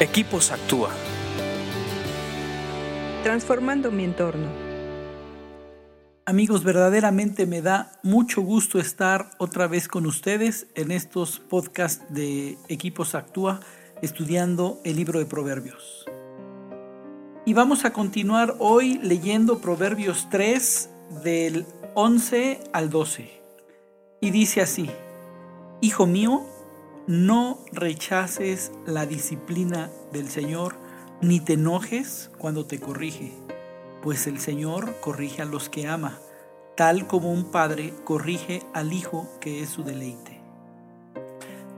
Equipos Actúa. Transformando mi entorno. Amigos, verdaderamente me da mucho gusto estar otra vez con ustedes en estos podcasts de Equipos Actúa estudiando el libro de Proverbios. Y vamos a continuar hoy leyendo Proverbios 3 del 11 al 12. Y dice así, Hijo mío, no rechaces la disciplina del Señor, ni te enojes cuando te corrige, pues el Señor corrige a los que ama, tal como un padre corrige al hijo que es su deleite.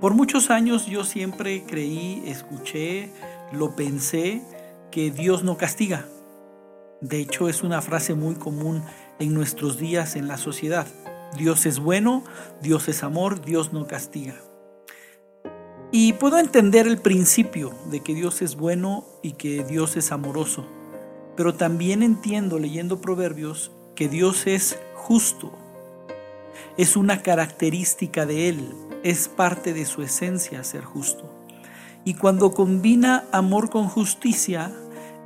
Por muchos años yo siempre creí, escuché, lo pensé, que Dios no castiga. De hecho, es una frase muy común en nuestros días en la sociedad. Dios es bueno, Dios es amor, Dios no castiga. Y puedo entender el principio de que Dios es bueno y que Dios es amoroso, pero también entiendo leyendo Proverbios que Dios es justo. Es una característica de Él, es parte de su esencia ser justo. Y cuando combina amor con justicia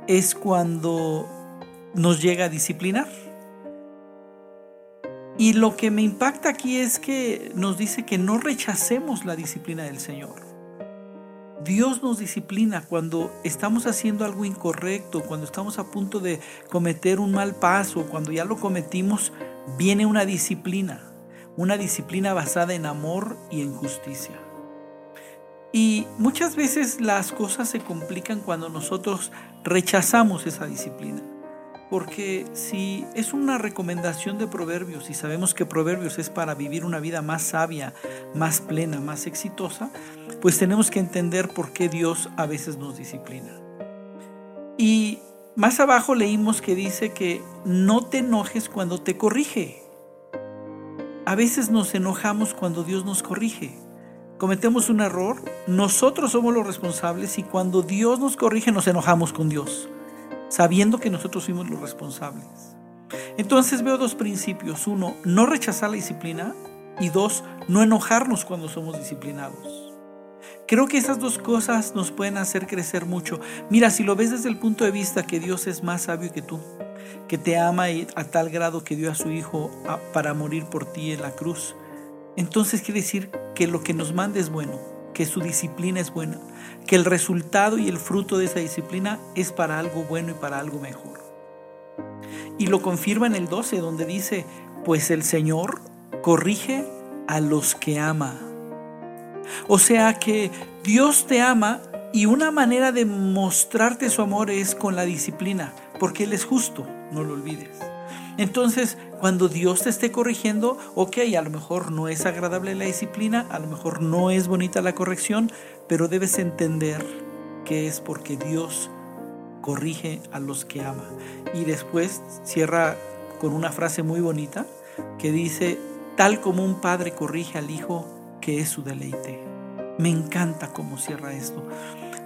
es cuando nos llega a disciplinar. Y lo que me impacta aquí es que nos dice que no rechacemos la disciplina del Señor. Dios nos disciplina cuando estamos haciendo algo incorrecto, cuando estamos a punto de cometer un mal paso, cuando ya lo cometimos, viene una disciplina, una disciplina basada en amor y en justicia. Y muchas veces las cosas se complican cuando nosotros rechazamos esa disciplina. Porque si es una recomendación de Proverbios y sabemos que Proverbios es para vivir una vida más sabia, más plena, más exitosa, pues tenemos que entender por qué Dios a veces nos disciplina. Y más abajo leímos que dice que no te enojes cuando te corrige. A veces nos enojamos cuando Dios nos corrige. Cometemos un error, nosotros somos los responsables y cuando Dios nos corrige nos enojamos con Dios sabiendo que nosotros fuimos los responsables. Entonces veo dos principios. Uno, no rechazar la disciplina y dos, no enojarnos cuando somos disciplinados. Creo que esas dos cosas nos pueden hacer crecer mucho. Mira, si lo ves desde el punto de vista que Dios es más sabio que tú, que te ama a tal grado que dio a su Hijo para morir por ti en la cruz, entonces quiere decir que lo que nos manda es bueno que su disciplina es buena, que el resultado y el fruto de esa disciplina es para algo bueno y para algo mejor. Y lo confirma en el 12, donde dice, pues el Señor corrige a los que ama. O sea que Dios te ama y una manera de mostrarte su amor es con la disciplina, porque Él es justo, no lo olvides. Entonces, cuando Dios te esté corrigiendo, ok, a lo mejor no es agradable la disciplina, a lo mejor no es bonita la corrección, pero debes entender que es porque Dios corrige a los que ama. Y después cierra con una frase muy bonita que dice, tal como un padre corrige al hijo que es su deleite. Me encanta cómo cierra esto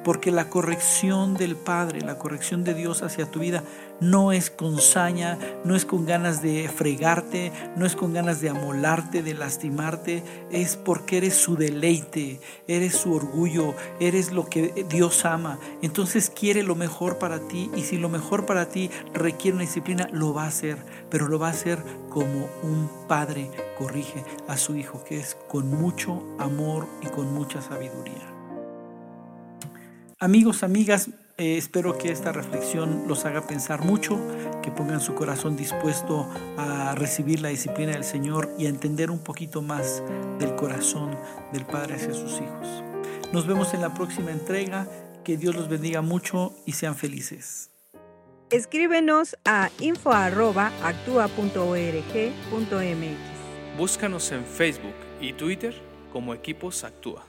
porque la corrección del Padre, la corrección de Dios hacia tu vida no es con saña, no es con ganas de fregarte, no es con ganas de amolarte, de lastimarte, es porque eres su deleite, eres su orgullo, eres lo que Dios ama. Entonces quiere lo mejor para ti y si lo mejor para ti requiere una disciplina, lo va a hacer, pero lo va a hacer como un padre corrige a su hijo, que es con mucho amor y con mucha sabiduría. Amigos, amigas, eh, espero que esta reflexión los haga pensar mucho, que pongan su corazón dispuesto a recibir la disciplina del Señor y a entender un poquito más del corazón del Padre hacia sus hijos. Nos vemos en la próxima entrega. Que Dios los bendiga mucho y sean felices. Escríbenos a info.actua.org.mx. Búscanos en Facebook y Twitter como Equipos Actúa.